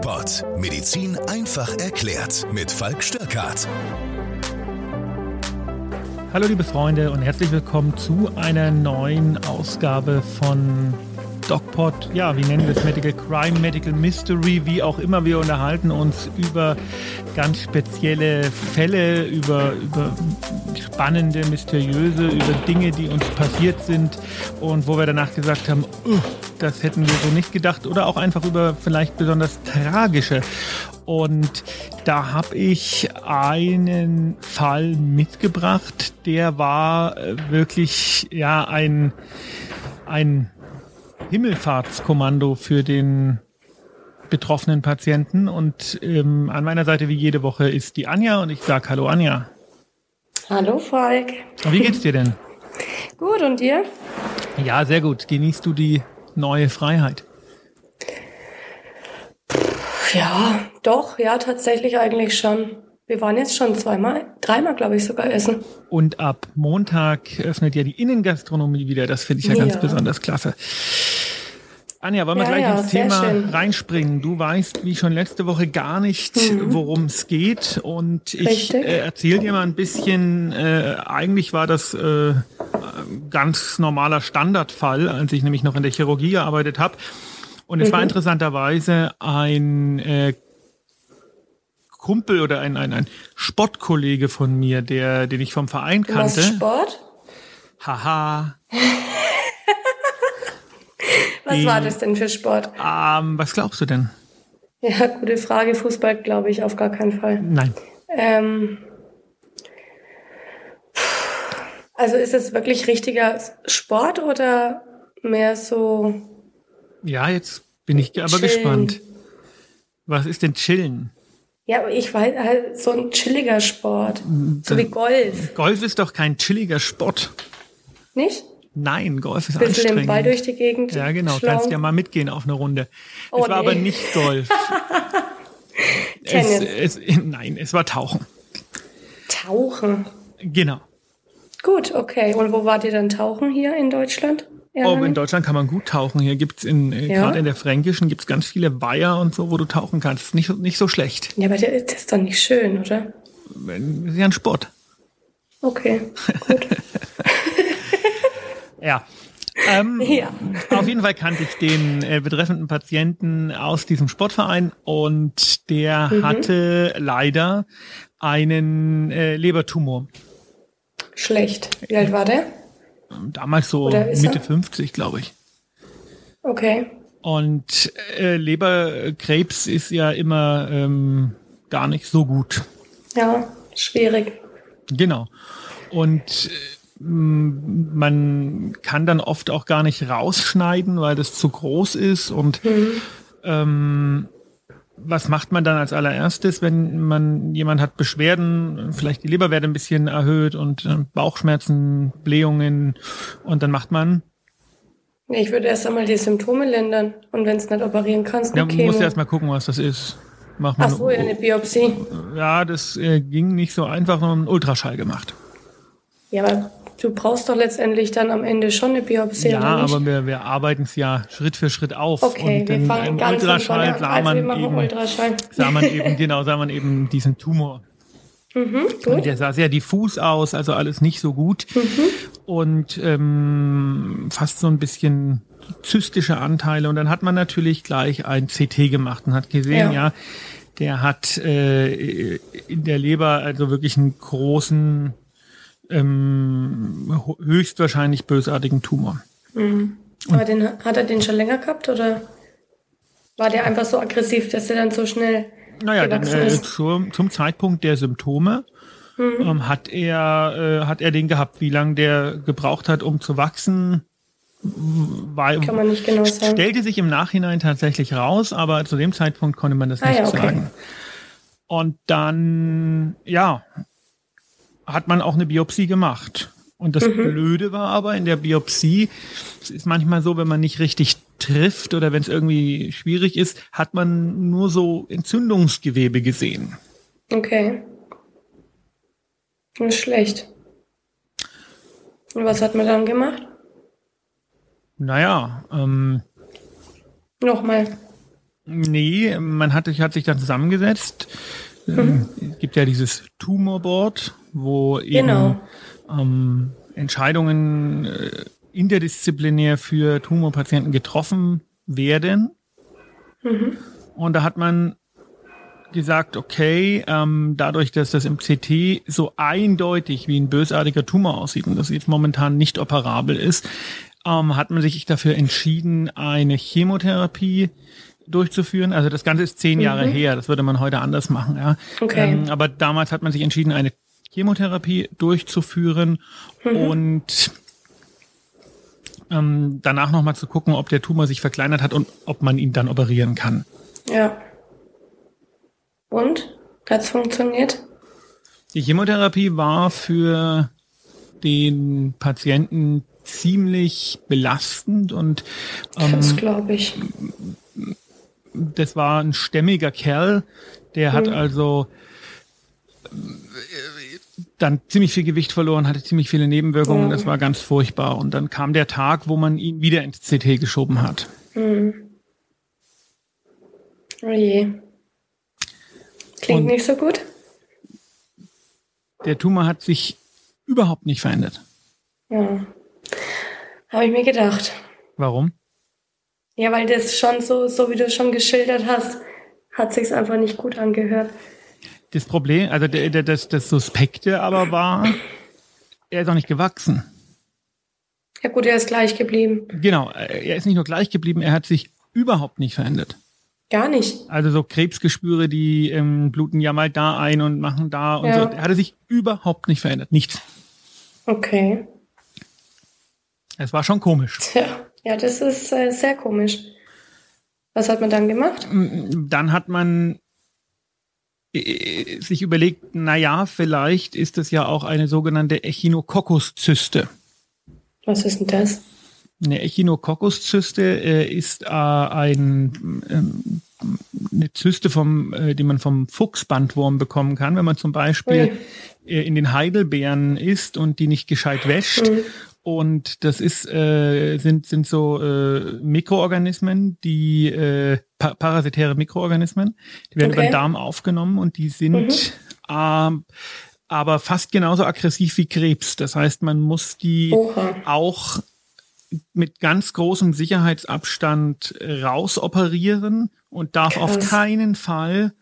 DocPod. Medizin einfach erklärt. Mit Falk Störkart. Hallo liebe Freunde und herzlich willkommen zu einer neuen Ausgabe von DocPod. Ja, wie nennen wir es? Medical Crime, Medical Mystery, wie auch immer. Wir unterhalten uns über ganz spezielle Fälle, über, über spannende, mysteriöse, über Dinge, die uns passiert sind und wo wir danach gesagt haben, uh, das hätten wir so nicht gedacht oder auch einfach über vielleicht besonders tragische. Und da habe ich einen Fall mitgebracht, der war äh, wirklich ja ein, ein Himmelfahrtskommando für den betroffenen Patienten. Und ähm, an meiner Seite wie jede Woche ist die Anja und ich sage Hallo Anja. Hallo Falk. Wie geht's dir denn? Gut und dir? Ja, sehr gut. Genießt du die neue Freiheit? Ja, doch, ja, tatsächlich eigentlich schon. Wir waren jetzt schon zweimal, dreimal, glaube ich, sogar essen. Und ab Montag öffnet ja die Innengastronomie wieder. Das finde ich ja, ja, ganz besonders klasse. Anja, wollen wir ja, gleich ja, ins Thema schön. reinspringen? Du weißt, wie schon letzte Woche, gar nicht, mhm. worum es geht. Und ich äh, erzähle dir mal ein bisschen, äh, eigentlich war das äh, ganz normaler Standardfall, als ich nämlich noch in der Chirurgie gearbeitet habe. Und es mhm. war interessanterweise ein äh, Kumpel oder ein, ein, ein Sportkollege von mir, der, den ich vom Verein kannte. Machst Sport? Haha. Was die, war das denn für Sport? Ähm, was glaubst du denn? Ja, gute Frage. Fußball glaube ich auf gar keinen Fall. Nein. Ähm, also ist es wirklich richtiger Sport oder mehr so? Ja, jetzt bin ich aber chillen. gespannt. Was ist denn Chillen? Ja, ich weiß halt so ein chilliger Sport, so wie Golf. Golf ist doch kein chilliger Sport. Nicht? Nein, Golf ist Bisschen anstrengend. den Ball durch die Gegend. Ja, genau. Schlagen. Kannst ja mal mitgehen auf eine Runde. Oh, es war nee. aber nicht Golf. Tennis. Es, es, nein, es war Tauchen. Tauchen? Genau. Gut, okay. Und wo wart ihr dann tauchen hier in Deutschland? Oh, in Deutschland kann man gut tauchen. Hier gibt's in, äh, ja. gerade in der Fränkischen gibt's ganz viele Weiher und so, wo du tauchen kannst. Nicht, nicht so schlecht. Ja, aber das ist doch nicht schön, oder? Das ist ja ein Sport. Okay, gut. Ja. Ähm, ja. Auf jeden Fall kannte ich den äh, betreffenden Patienten aus diesem Sportverein und der mhm. hatte leider einen äh, Lebertumor. Schlecht. Wie alt war der? Damals so Mitte er? 50, glaube ich. Okay. Und äh, Leberkrebs ist ja immer ähm, gar nicht so gut. Ja, schwierig. Genau. Und äh, man kann dann oft auch gar nicht rausschneiden, weil das zu groß ist. Und mhm. ähm, was macht man dann als allererstes, wenn man jemand hat Beschwerden, vielleicht die Leberwerte ein bisschen erhöht und äh, Bauchschmerzen, Blähungen und dann macht man ich würde erst einmal die Symptome lindern und wenn es nicht operieren kannst, ja, du musst erst mal gucken, was das ist. Mach Ach so, eine Biopsie. Ja, das äh, ging nicht so einfach, noch einen Ultraschall gemacht. Ja, aber Du brauchst doch letztendlich dann am Ende schon eine Biopsie. Ja, aber wir, wir arbeiten es ja Schritt für Schritt auf. Okay, und wir fangen ganz Ultraschall sah also man eben, Ultraschall. sah man eben, genau, sah man eben diesen Tumor. Mhm, gut. Und der sah sehr diffus aus, also alles nicht so gut. Mhm. Und ähm, fast so ein bisschen zystische Anteile. Und dann hat man natürlich gleich ein CT gemacht und hat gesehen, ja, ja der hat äh, in der Leber also wirklich einen großen ähm, höchstwahrscheinlich bösartigen Tumor. Mhm. Aber den, hat er den schon länger gehabt oder war der einfach so aggressiv, dass er dann so schnell naja, dann, äh, zum, zum Zeitpunkt der Symptome mhm. ähm, hat er äh, hat er den gehabt. Wie lange der gebraucht hat, um zu wachsen, war, kann man nicht genau sagen. Stellte sich im Nachhinein tatsächlich raus, aber zu dem Zeitpunkt konnte man das ah, nicht ja, okay. sagen. Und dann, ja, hat man auch eine Biopsie gemacht. Und das mhm. Blöde war aber in der Biopsie, es ist manchmal so, wenn man nicht richtig trifft oder wenn es irgendwie schwierig ist, hat man nur so Entzündungsgewebe gesehen. Okay. Das ist schlecht. Und was hat man dann gemacht? Naja, ähm. Nochmal. Nee, man hat, hat sich dann zusammengesetzt. Mhm. Es gibt ja dieses Tumorboard, wo eben genau. ähm, Entscheidungen äh, interdisziplinär für Tumorpatienten getroffen werden. Mhm. Und da hat man gesagt, okay, ähm, dadurch, dass das im CT so eindeutig wie ein bösartiger Tumor aussieht und das jetzt momentan nicht operabel ist, ähm, hat man sich dafür entschieden, eine Chemotherapie durchzuführen. Also das Ganze ist zehn mhm. Jahre her, das würde man heute anders machen. Ja. Okay. Ähm, aber damals hat man sich entschieden, eine Chemotherapie durchzuführen mhm. und ähm, danach nochmal zu gucken, ob der Tumor sich verkleinert hat und ob man ihn dann operieren kann. Ja. Und? Hat es funktioniert? Die Chemotherapie war für den Patienten ziemlich belastend und ähm, das glaube ich. Das war ein stämmiger Kerl, der hat mhm. also dann ziemlich viel Gewicht verloren, hatte ziemlich viele Nebenwirkungen. Mhm. Das war ganz furchtbar. Und dann kam der Tag, wo man ihn wieder ins CT geschoben hat. Mhm. Oh je. Klingt Und nicht so gut. Der Tumor hat sich überhaupt nicht verändert. Ja. Habe ich mir gedacht. Warum? Ja, weil das schon so, so wie du es schon geschildert hast, hat sich's einfach nicht gut angehört. Das Problem, also der, der, das, das Suspekte aber war, er ist auch nicht gewachsen. Ja gut, er ist gleich geblieben. Genau, er ist nicht nur gleich geblieben, er hat sich überhaupt nicht verändert. Gar nicht. Also so Krebsgespüre, die ähm, bluten ja mal da ein und machen da und ja. so. Er hatte sich überhaupt nicht verändert. Nichts. Okay. Es war schon komisch. Ja, ja das ist äh, sehr komisch. Was hat man dann gemacht? Dann hat man äh, sich überlegt, na ja, vielleicht ist es ja auch eine sogenannte Echinokokkuszyste. Was ist denn das? Eine Echinokokkuszyste äh, ist äh, ein, ähm, eine Zyste, vom, äh, die man vom Fuchsbandwurm bekommen kann, wenn man zum Beispiel äh, in den Heidelbeeren isst und die nicht gescheit wäscht. Mhm. Und das ist, äh, sind, sind so äh, Mikroorganismen, die äh, pa parasitäre Mikroorganismen, die werden okay. über den Darm aufgenommen und die sind mhm. äh, aber fast genauso aggressiv wie Krebs. Das heißt, man muss die Oha. auch mit ganz großem Sicherheitsabstand rausoperieren und darf Krass. auf keinen Fall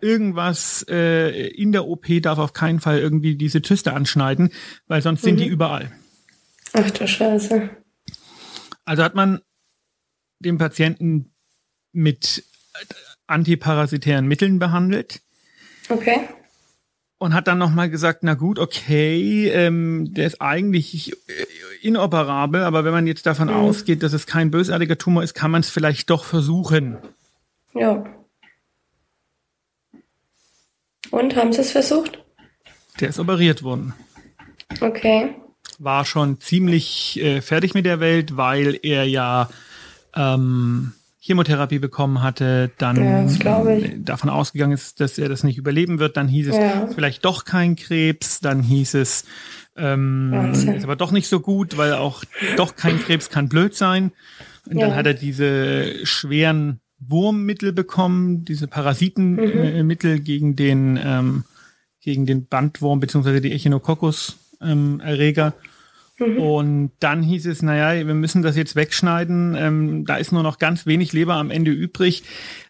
irgendwas äh, in der OP darf auf keinen Fall irgendwie diese Zyste anschneiden, weil sonst mhm. sind die mhm. überall. Ach du Scheiße. Also hat man den Patienten mit antiparasitären Mitteln behandelt. Okay. Und hat dann nochmal gesagt, na gut, okay, ähm, der ist eigentlich inoperabel, aber wenn man jetzt davon mhm. ausgeht, dass es kein bösartiger Tumor ist, kann man es vielleicht doch versuchen. Ja. Und haben Sie es versucht? Der ist operiert worden. Okay war schon ziemlich äh, fertig mit der Welt, weil er ja ähm, Chemotherapie bekommen hatte, dann ja, davon ausgegangen ist, dass er das nicht überleben wird. Dann hieß es ja. vielleicht doch kein Krebs. Dann hieß es, ähm, ist aber doch nicht so gut, weil auch doch kein Krebs kann blöd sein. Und ja. dann hat er diese schweren Wurmmittel bekommen, diese Parasitenmittel mhm. gegen den ähm, gegen den Bandwurm beziehungsweise die Echinococcus ähm, Erreger. Mhm. Und dann hieß es, naja, wir müssen das jetzt wegschneiden. Ähm, da ist nur noch ganz wenig Leber am Ende übrig.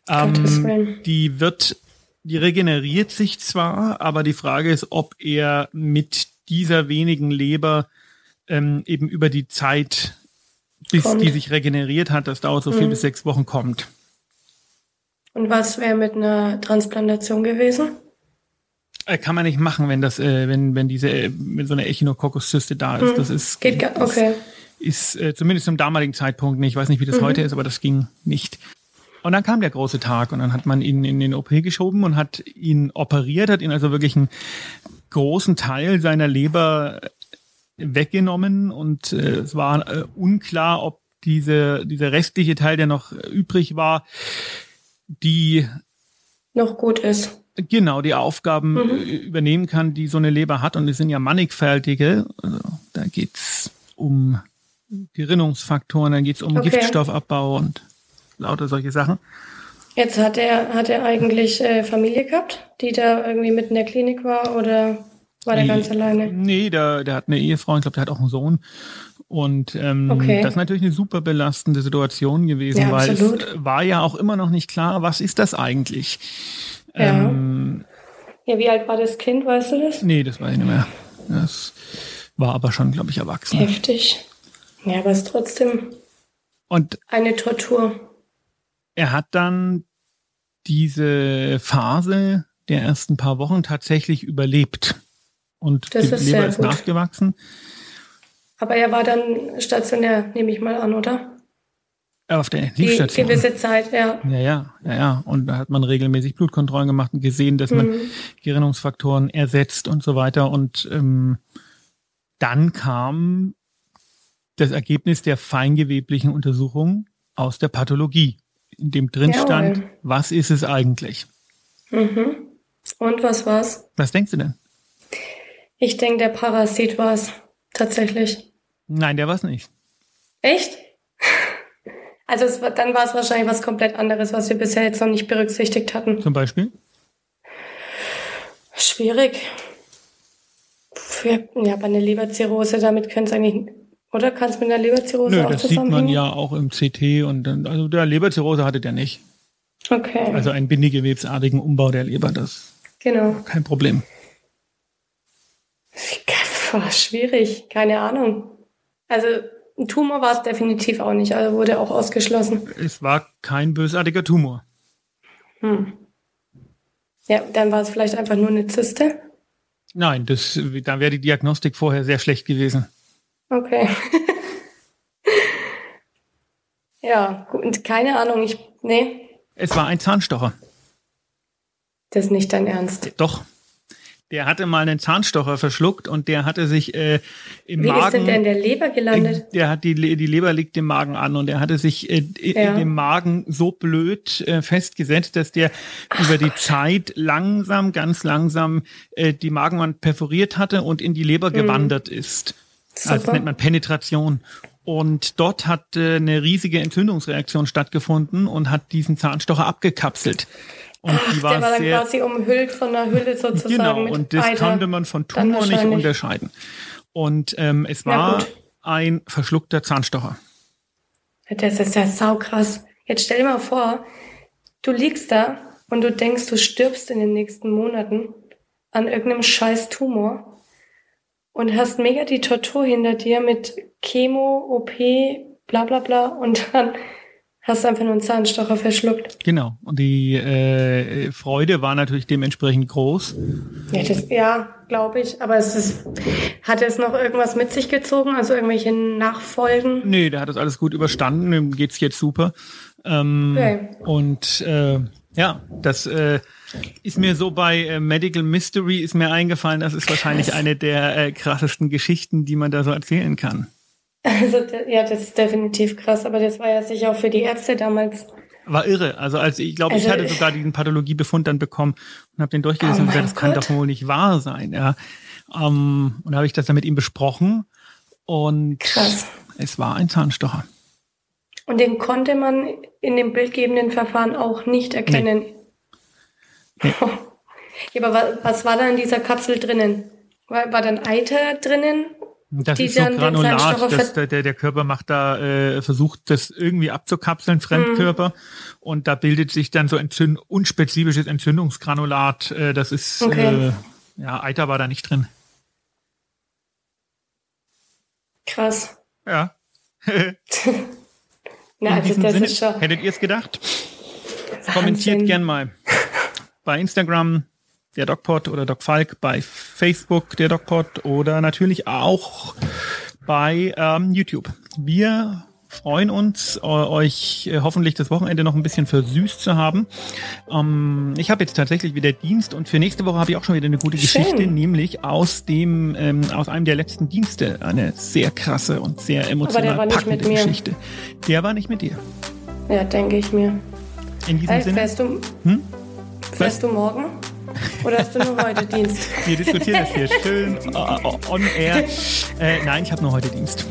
Ähm, die wird, die regeneriert sich zwar, aber die Frage ist, ob er mit dieser wenigen Leber ähm, eben über die Zeit, bis kommt. die sich regeneriert hat, das dauert so mhm. vier bis sechs Wochen, kommt. Und was wäre mit einer Transplantation gewesen? Äh, kann man nicht machen, wenn das, äh, wenn, wenn diese, äh, wenn so eine Echinococcus-Zyste da ist. Hm. Das ist, Geht gar, okay. Ist, ist äh, zumindest zum damaligen Zeitpunkt nicht. Ich weiß nicht, wie das mhm. heute ist, aber das ging nicht. Und dann kam der große Tag und dann hat man ihn in den OP geschoben und hat ihn operiert, hat ihn also wirklich einen großen Teil seiner Leber weggenommen und äh, es war äh, unklar, ob diese, dieser restliche Teil, der noch übrig war, die noch gut ist genau die Aufgaben mhm. Äh, übernehmen kann, die so eine Leber hat. Und es sind ja mannigfältige. Also, da geht's um Gerinnungsfaktoren, da geht's um okay. Giftstoffabbau und lauter solche Sachen. Jetzt hat er, hat er eigentlich äh, Familie gehabt, die da irgendwie mit in der Klinik war oder war der Nee. ganz alleine? Nee, der, der hat eine Ehefrau, ich glaube, der hat auch einen Sohn. Und ähm, Okay. das ist natürlich eine super belastende Situation gewesen, Ja, weil absolut. es war ja auch immer noch nicht klar, was ist das eigentlich? Ja. Ähm, Ja, wie alt war das Kind, weißt du das? nee, das weiß ich nicht mehr. Das war aber schon, glaube ich, erwachsen. Heftig. Ja, aber es ist trotzdem Und eine Tortur. er hat dann diese Phase der ersten paar Wochen tatsächlich überlebt. Und Das die ist Leber ist gut. nachgewachsen. Aber er war dann stationär, nehme ich mal an, oder? Auf der Die Intensivstation. gewisse Zeit, ja. Ja, ja, ja, ja. Und da hat man regelmäßig Blutkontrollen gemacht und gesehen, dass man Mhm. Gerinnungsfaktoren ersetzt und so weiter. Und ähm, dann kam das Ergebnis der feingeweblichen Untersuchung aus der Pathologie, in dem drin Jawohl. stand, was ist es eigentlich? Mhm. Und was war's? Was denkst du denn? Ich denke, der Parasit war's. Tatsächlich. Nein, der war es nicht. Echt? Also es, dann war es wahrscheinlich was komplett anderes, was wir bisher jetzt noch nicht berücksichtigt hatten. Zum Beispiel? Schwierig. Für, ja, bei einer Leberzirrhose, damit können es eigentlich, oder kann es mit einer Leberzirrhose Nö, auch das sieht man ja auch im CT und dann, also der Leberzirrhose hatte der nicht. Okay, Also einen bindegewebsartigen Umbau der Leber, das genau. kein Problem. Boah, schwierig, keine Ahnung. Also ein Tumor war es definitiv auch nicht, also wurde auch ausgeschlossen. Es war kein bösartiger Tumor. Hm. Ja, dann war es vielleicht einfach nur eine Zyste. Nein, das, da wäre die Diagnostik vorher sehr schlecht gewesen. Okay. ja, gut, keine Ahnung, ich, nee, Es war ein Zahnstocher. das ist nicht dein Ernst. Doch. Der hatte mal einen Zahnstocher verschluckt und der hatte sich äh, im Wie Magen. ist denn der in der Leber gelandet? Der hat die, die Leber liegt im Magen an und er hatte sich äh, Ja. in dem Magen so blöd äh, festgesetzt, dass der über die Zeit langsam, ganz langsam äh, die Magenwand perforiert hatte und in die Leber gewandert ist. Also das Super. nennt man Penetration. Und dort hat äh, eine riesige Entzündungsreaktion stattgefunden und hat diesen Zahnstocher abgekapselt. Und die war, der war dann sehr quasi umhüllt von einer Hülle sozusagen. Genau, mit und das Eiter. konnte man von Tumor nicht unterscheiden. Und ähm, es war ein verschluckter Zahnstocher. Das ist ja saukrass. Jetzt stell dir mal vor, du liegst da und du denkst, du stirbst in den nächsten Monaten an irgendeinem scheiß Tumor und hast mega die Tortur hinter dir mit Chemo, OP, bla bla bla und dann hast du einfach nur einen Zahnstocher verschluckt. Genau. Und die äh, Freude war natürlich dementsprechend groß. Ja, ja glaube ich. Aber es ist, hat es noch irgendwas mit sich gezogen? Also irgendwelche Nachfolgen? Nee, der hat das alles gut überstanden, dem geht's jetzt super. Ähm, Okay. Und äh, ja, das äh, ist mir so bei äh, Medical Mystery ist mir eingefallen, das ist wahrscheinlich Krass. eine der äh, krassesten Geschichten, die man da so erzählen kann. Also, ja, das ist definitiv krass. Aber das war ja sicher auch für die Ärzte damals. War irre. Also als ich glaube, ich Also- hatte sogar diesen Pathologiebefund dann bekommen und habe den durchgelesen Oh und gesagt, das kann Gott. doch wohl nicht wahr sein. Ja. Ähm, und habe ich das dann mit ihm besprochen und Krass. es war ein Zahnstocher. Und den konnte man in dem bildgebenden Verfahren auch nicht erkennen. Ja, aber wa- was war da in dieser Kapsel drinnen? War, war dann Eiter drinnen? Das ist so Granulat, dass der, der, Körper macht da, äh, versucht das irgendwie abzukapseln, Fremdkörper. Mhm. Und da bildet sich dann so entzünd unspezifisches Entzündungsgranulat. Äh, das ist, Okay. äh, ja, Eiter war da nicht drin. Krass. Ja. Na, also das Sinne, ist schon. hättet ihr es gedacht? Kommentiert Wahnsinn. gern mal. Bei Instagram der DocPod oder Doc Falk, bei Facebook der DocPod oder natürlich auch bei ähm, YouTube. Wir freuen uns, äh, euch äh, hoffentlich das Wochenende noch ein bisschen versüßt zu haben. Ähm, ich habe jetzt tatsächlich wieder Dienst und für nächste Woche habe ich auch schon wieder eine gute Schön. Geschichte, nämlich aus dem ähm, aus einem der letzten Dienste eine sehr krasse und sehr emotional war nicht packende mit mir. Geschichte. Der war nicht mit dir. Ja, denke ich mir. In diesem Hey, Sinne, fährst du, Hm? fährst du morgen? Oder hast du nur heute Dienst? wir diskutieren das hier schön äh, on air. Äh, nein, ich habe nur heute Dienst.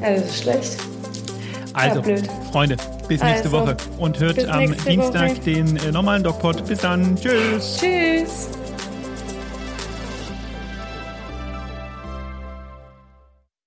Ja, das ist schlecht. Also, blöd. Freunde, bis nächste Also, Woche und hört am Dienstag Woche. den äh, normalen DocPod. Bis dann. Tschüss. Tschüss.